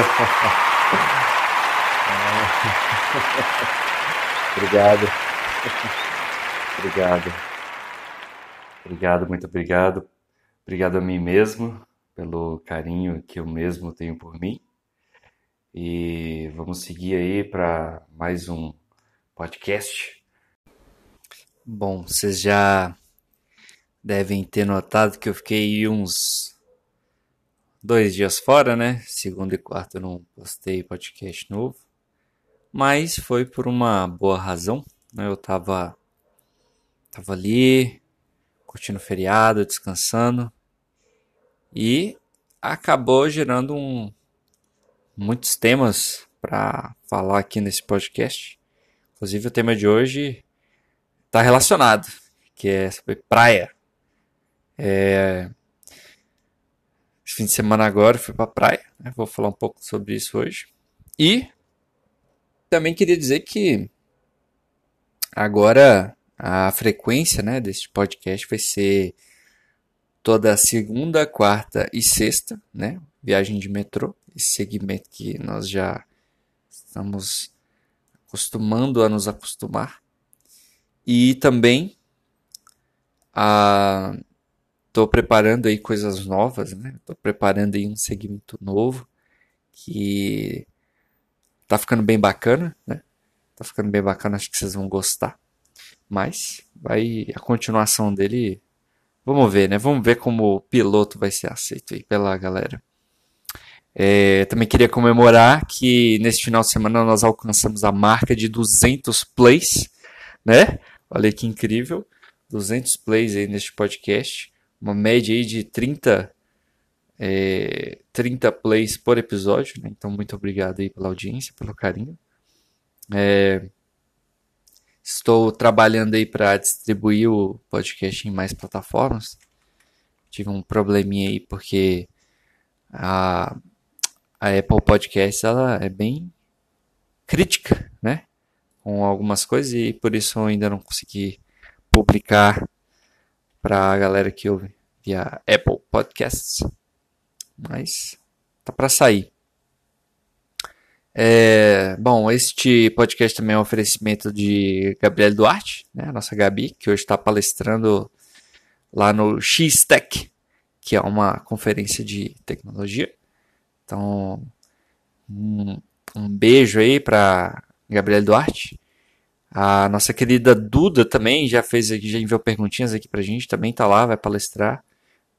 obrigado. Obrigado. Obrigado, muito obrigado. Obrigado a mim mesmo pelo carinho que eu mesmo tenho por mim. E vamos seguir aí para mais um podcast. Bom, vocês já devem ter notado que eu fiquei uns dois dias fora, né? Segunda e quarta eu não postei podcast novo. Mas foi por uma boa razão. Né? Eu tava, tava ali, curtindo o feriado, descansando. E acabou gerando um, muitos temas para falar aqui nesse podcast. Inclusive o tema de hoje está relacionado, que é sobre praia. É... Fim de semana agora fui para praia, né? vou falar um pouco sobre isso hoje. E também queria dizer que agora a frequência né, deste podcast vai ser toda segunda, quarta e sexta, né? Viagem de metrô, esse segmento que nós já estamos acostumando a nos acostumar. E também a estou preparando aí coisas novas, né? Estou preparando aí um segmento novo que tá ficando bem bacana, né? Tá ficando bem bacana, acho que vocês vão gostar. Mas vai a continuação dele Vamos ver, né? Vamos ver como o piloto vai ser aceito aí pela galera. É, também queria comemorar que nesse final de semana nós alcançamos a marca de 200 plays, né? Olha que incrível, 200 plays aí neste podcast, uma média aí de 30, é, 30 plays por episódio, né? Então muito obrigado aí pela audiência, pelo carinho. É, Estou trabalhando aí para distribuir o podcast em mais plataformas. Tive um probleminha aí porque a, a Apple Podcasts ela é bem crítica, né? Com algumas coisas e por isso eu ainda não consegui publicar para a galera que ouve via Apple Podcasts. Mas tá para sair. É, bom, este podcast também é um oferecimento de Gabriel Duarte, né, a nossa Gabi, que hoje está palestrando lá no X-Tech, que é uma conferência de tecnologia. Então, um, um beijo aí para Gabriel Duarte. A nossa querida Duda também já fez já enviou perguntinhas aqui pra gente, também tá lá, vai palestrar.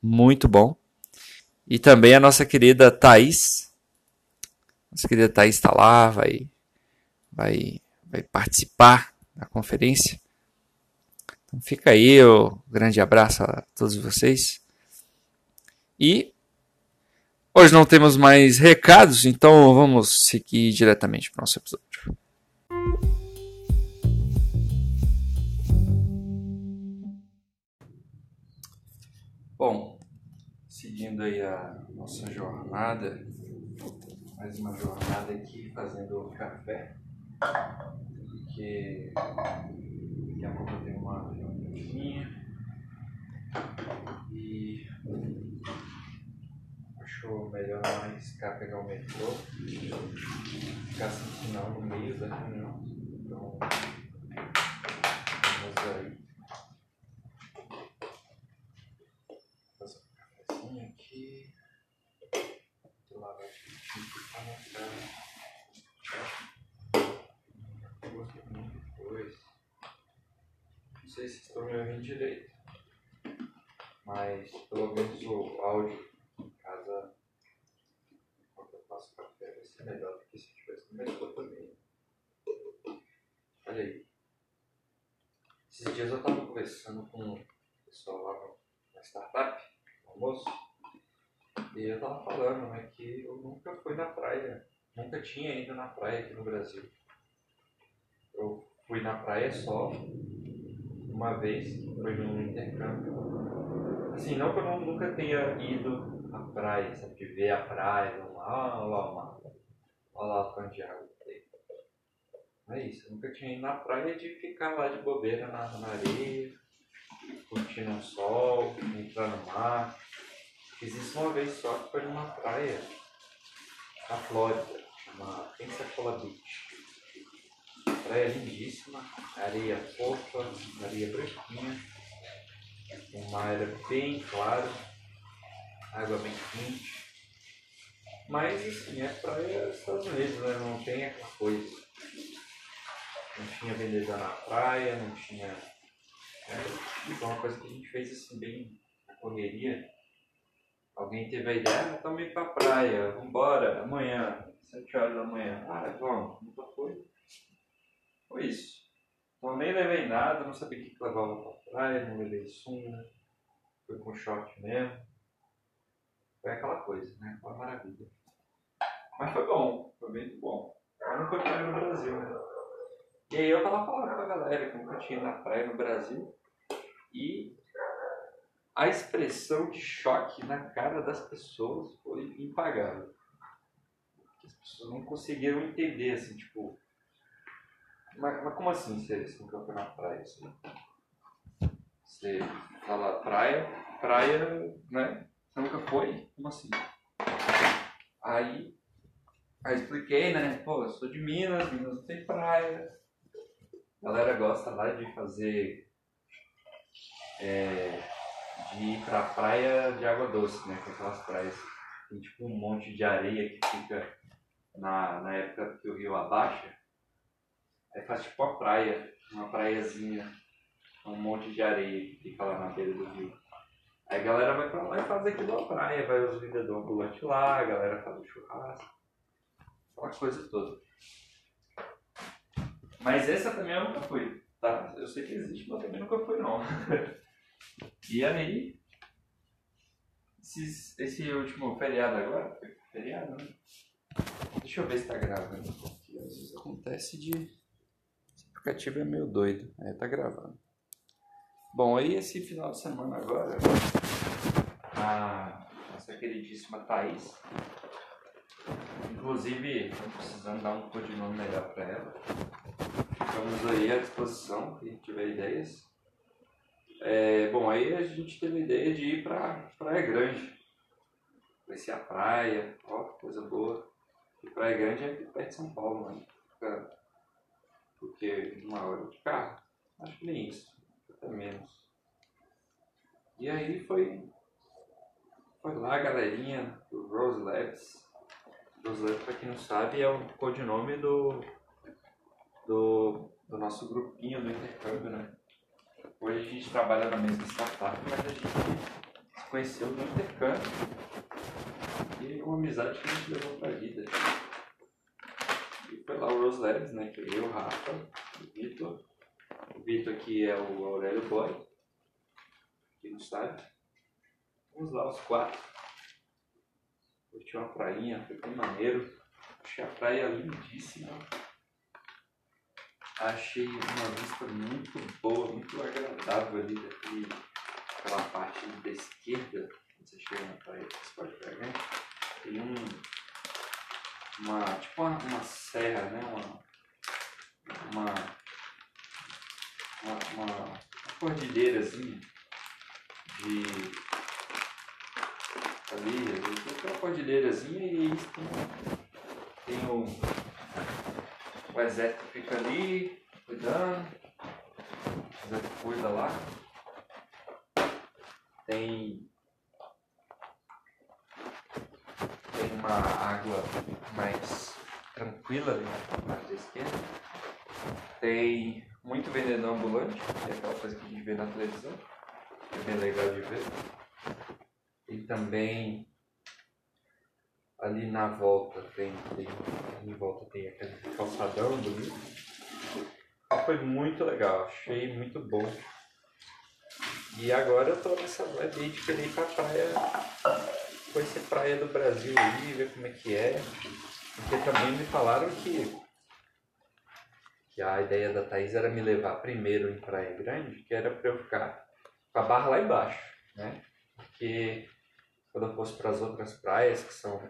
Muito bom. E também a nossa querida Thaís, nossa querida Thaís está lá, vai, vai, vai participar da conferência. Então fica aí o grande abraço a todos vocês. E hoje não temos mais recados, então vamos seguir diretamente para o nosso episódio. Seguindo aí a nossa jornada mais uma jornada aqui fazendo café. Porque daqui a pouco eu tenho uma reuniãozinha. E achou melhor não arriscar pegar o metrô. Ficar sem sinal no meio da reunião. Então vamos aí. Fazer um cafezinho aqui. Lá vai depois. Não sei se estão me ouvindo direito, mas pelo menos o áudio em casa, quando eu faço café, vai ser melhor do que se tivesse no metrô também. Olha aí. Esses dias eu estava conversando com o pessoal lá na startup, no almoço. E eu tava falando, né, que eu nunca fui na praia. Nunca tinha ido na praia aqui no Brasil. Eu fui na praia só uma vez, foi num intercâmbio. Assim, não que eu nunca tenha ido à praia, sabe, de ver a praia, vamos lá, olha lá o mar, olha lá o tanto de água que tem. É isso, eu nunca tinha ido na praia de ficar lá de bobeira na, na areia, curtindo o sol, entrar no mar. Fiz isso uma vez só, que foi numa praia na Flórida, chama Pensacola Beach. Praia lindíssima, areia fofa, areia branquinha, o mar era bem claro, água bem quente. Mas assim, é praia dos Estados Unidos, né? Não tem aquela coisa. Não tinha vendedor na praia, não tinha. É, foi uma coisa que a gente fez assim bem na correria. Alguém teve a ideia, ah, estamos indo pra praia, vambora, amanhã, 7 horas da manhã. Ah, vamos, nunca foi. Foi isso. Então nem levei nada, não sabia o que levava pra praia, não levei sunga, foi com short mesmo. Foi aquela coisa, né? Foi uma maravilha. Mas foi bom, foi muito bom. Mas não foi no Brasil, né? E aí eu tava falando com a galera que nunca tinha na praia no Brasil. E a expressão de choque na cara das pessoas foi impagável. As pessoas não conseguiram entender, assim, tipo. Mas, mas como assim você, você nunca foi na praia? Assim? Você fala praia, praia, né? Você nunca foi? Como assim? Aí, aí expliquei, né? Pô, eu sou de Minas, Minas não tem praia. A galera gosta lá de fazer. É, de ir pra praia de água doce, né? Com aquelas praias. Tem tipo um monte de areia que fica na, na época que o rio abaixa. Aí faz tipo uma praia, uma praiazinha, um monte de areia que fica lá na beira do rio. Aí a galera vai pra lá e faz aquilo na praia, vai os vendedores ambulantes lá, a galera faz o churrasco, aquela coisa toda. Mas essa também eu nunca fui, tá? Eu sei que existe, mas também nunca fui não. e aí, esses, esse último feriado agora, feriado, né? Deixa eu ver se tá gravando, às vezes acontece de... Aplicativo é meio doido, aí tá gravando. Bom, aí esse final de semana agora, a nossa queridíssima Thaís, inclusive estamos precisando dar um codinome melhor para ela. Estamos aí à disposição, quem tiver ideias. É, bom, aí a gente teve a ideia de ir para Praia Grande. Conhecer a praia, ó, coisa boa. E Praia Grande é aqui perto de São Paulo, né? Porque uma hora de carro, acho que nem isso até menos. E aí foi, foi lá a galerinha do Rose Labs. Rose Labs, para quem não sabe, é o codinome do, do, do nosso grupinho do intercâmbio, né? Hoje a gente trabalha na mesma startup, mas a gente se conheceu no intercâmbio. E é uma amizade que a gente levou pra vida. O Rose Labs, né? Que eu, o Rafa, o Vitor o Vitor aqui é o Aurélio Boy, que não sabe. Vamos lá, os quatro. Curti uma prainha, foi bem maneiro. Achei a praia lindíssima. Achei uma vista muito boa, muito agradável ali daquele, aquela parte da esquerda. Quando você chega na praia, você pode pegar. Tem um, uma, tipo uma, uma serra, né? Uma, uma uma, uma cordilheirazinha de ali, ali tem uma cordilheirazinha e isso tem, tem o, o exército fica ali cuidando, o exército cuida lá. Tem tem uma água mais tranquila ali na parte da esquerda. Tem muito vendedor ambulante, que é aquela coisa que a gente vê na televisão, é bem legal de ver. E também ali na volta tem, tem em volta tem aquele calçadão bonito. Foi muito legal, achei muito bom. E agora eu tô nessa vibe de querer ir pra praia, conhecer praia do Brasil aí, ver como é que é. Porque também me falaram que que a ideia da Thaís era me levar primeiro em Praia Grande, que era para eu ficar com a barra lá embaixo, né? Porque quando eu fosse para as outras praias que são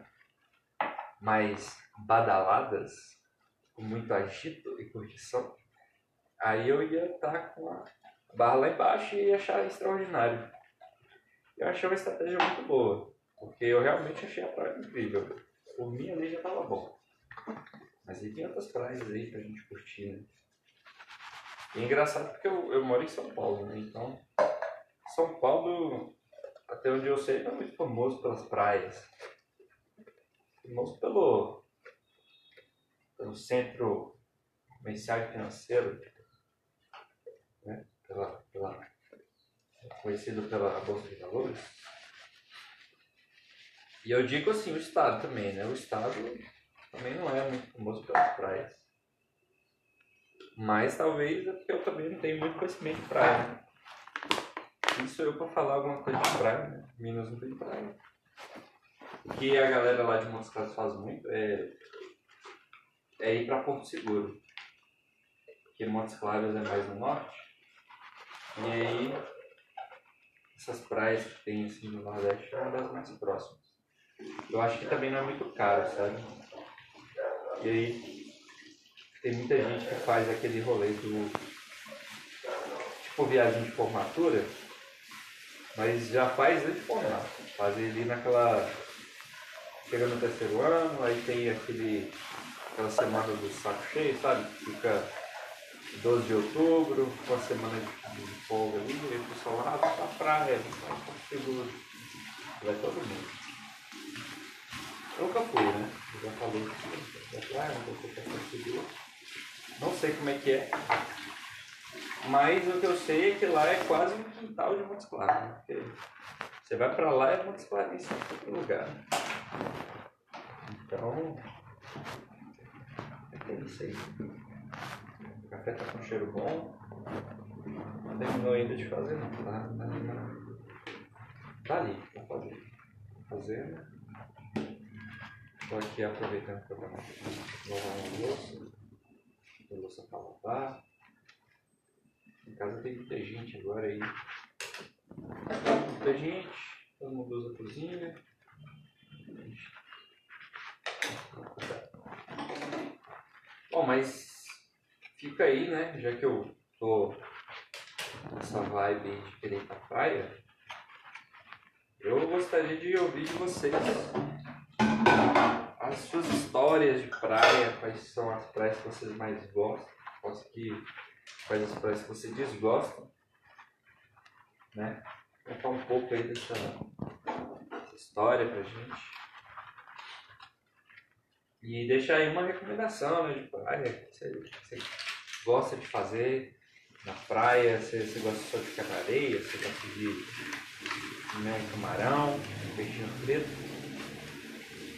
mais badaladas, com muito agito e curtição, aí eu ia estar com a barra lá embaixo e ia achar extraordinário. Eu achei uma estratégia muito boa, porque eu realmente achei a praia incrível. por mim ali já tava bom. Mas aí tem outras praias aí pra gente curtir, né? E é engraçado porque eu, eu moro em São Paulo, né? Então, São Paulo, até onde eu sei, é muito famoso pelas praias. Famoso pelo, pelo centro comercial financeiro, né? Pela, pela, conhecido pela Bolsa de Valores. E eu digo assim, o Estado também, né? O Estado também não é muito famoso pelas praias. Mas talvez é porque eu também não tenho muito conhecimento de praia. Né? Isso eu para falar alguma coisa de praia, né? Minas não tem praia. Que a galera lá de Montes Claros faz muito é, é ir para Porto Seguro. Porque Montes Claros é mais no norte. E aí essas praias que tem assim no Nordeste é uma das mais próximas. Eu acho que também não é muito caro, sabe? E aí tem muita gente que faz aquele rolê do tipo viagem de formatura, mas já faz antes de formar. Faz ele naquela. Chega no terceiro ano, aí tem aquele. aquela semana do saco cheio, sabe? Fica 12 de outubro, uma semana de, de folga ali, aí o pessoal lá vai pra praia, vai pra seguro. Vai todo mundo. Eu nunca fui, né? Eu já falei que da praia, nunca fui pra seguro. Não sei como é que é. Mas o que eu sei é que lá é quase um quintal de Montes Claros. Né? Você vai pra lá é Montes Claros em todo lugar. Então. É isso aí. O café tá com cheiro bom. Não terminou ainda de fazer não. Tá, tá, ali, tá ali pra fazer. Fazendo. Estou aqui aproveitando que eu vou lavar um almoço tem louça para lavar. Em casa tem muita gente agora aí. Muita gente, todo mundo usa a cozinha. Bom, mas fica aí, né? Já que eu tô nessa vibe de querer pra praia, eu gostaria de ouvir de vocês as suas histórias de praia, quais são as praias que vocês mais gostam, quais, que, quais as praias que vocês desgostam, né? Contar um pouco aí dessa, dessa história pra gente. E deixar aí uma recomendação né, de praia que você, você gosta de fazer na praia, você, você gosta só de ficar na areia, você gosta de né, camarão, peixinho preto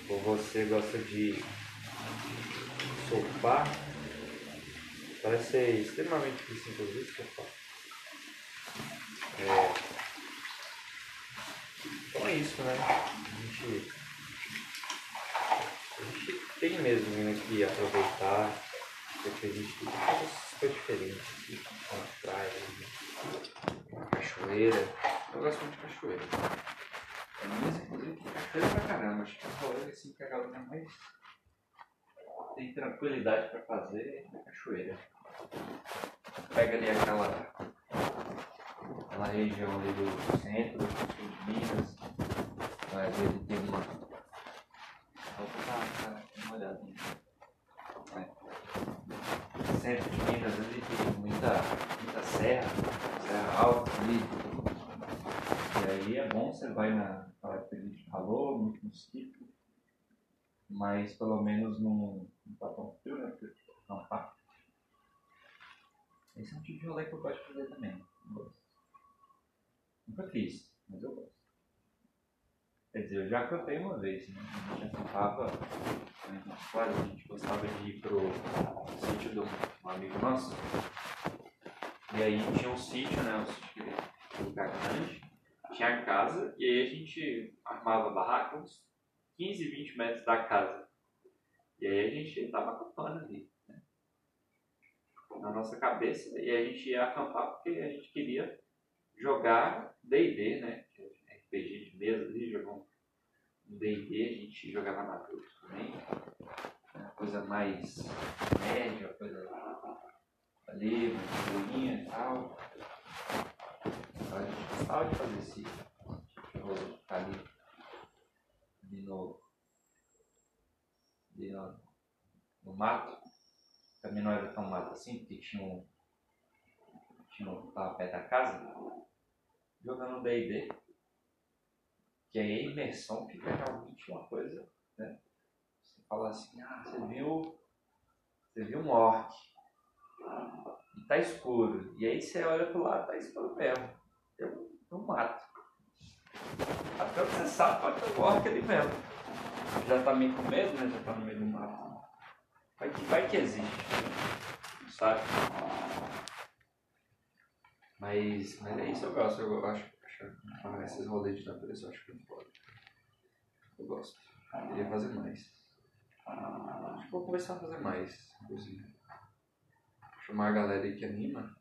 ou você gosta de surfar, parece ser extremamente difícil, inclusive, surfar. É... Então é isso, né? A gente, a gente tem mesmo né, que aproveitar, porque a gente tem coisas super diferentes aqui, na praia, na cachoeira. Eu gosto muito de cachoeira. Mas, inclusive, cachoeira pra caramba. Acho que é um rolê assim que a galera mais tem tranquilidade pra fazer na cachoeira. Pega ali aquela, aquela região ali do centro, do sul de Minas, mas ele tem uma. Vou botar uma olhadinha. É. Centro de Minas ali tem muita, muita serra, serra alta ali. E aí é bom você vai na, característica de calor, muito mosquito, mas pelo menos não, não tá tão frio, né? Porque acampar. Esse é um tipo de rolê que eu gosto de fazer também. Nunca fiz, mas eu gosto. Quer dizer, eu já acampei uma vez, né? A gente acampava né, claro, a gente gostava de ir pro sítio de um amigo nosso. E aí tinha um sítio, né? Um sítio que um lugar grande tinha a casa e aí a gente armava barraca uns 15, 20 metros da casa. E aí a gente estava acampando ali, né? na nossa cabeça, e a gente ia acampar porque a gente queria jogar D&D, né? RPG de mesa ali, jogar um D&D, a gente jogava na adulto também, uma coisa mais média, coisa ali, uma bolinha e tal. A gente gostava de fazer esse tipo ficar ali, ali no, no, no mato. Também não era tão mato assim, porque tinha um. Tinha um tava perto da casa. Jogando DD. Que aí a imersão fica realmente uma coisa, né? Você fala assim, ah, você viu. Você viu um orc. E tá escuro. E aí você olha pro lado, tá escuro mesmo. Eu não mato. Até você sabe pode ter um orc ali mesmo. Já tá meio com medo, né? Já tá no meio do mato. Vai que, vai que existe. Sabe? Mas, mas é isso, eu gosto. Eu acho ah, esses rolês de natureza eu acho muito foda. Eu gosto. Eu queria fazer mais. Acho que vou começar a fazer mais, inclusive. Chamar a galera aí que anima.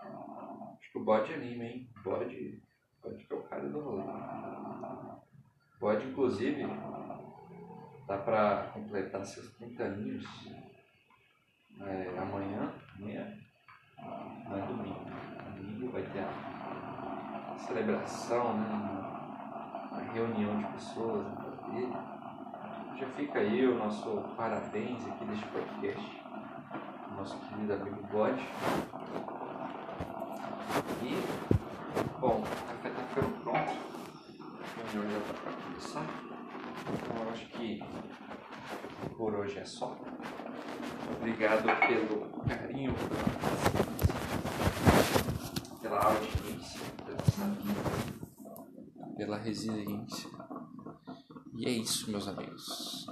Acho que o bode anima, hein? Bode, bode que é o cara do rolê. Bode, inclusive, dá pra completar seus 30 aninhos é, amanhã. Amanhã não é domingo. Domingo vai ter a celebração, né? A reunião de pessoas dele. Já fica aí o nosso parabéns aqui deste podcast. Nosso querido amigo Bode. E, bom, o café está ficando pronto. A reunião já está para começar. Então eu acho que por hoje é só. Obrigado pelo carinho, pela audiência, pela sabedoria, pela resiliência. E é isso, meus amigos.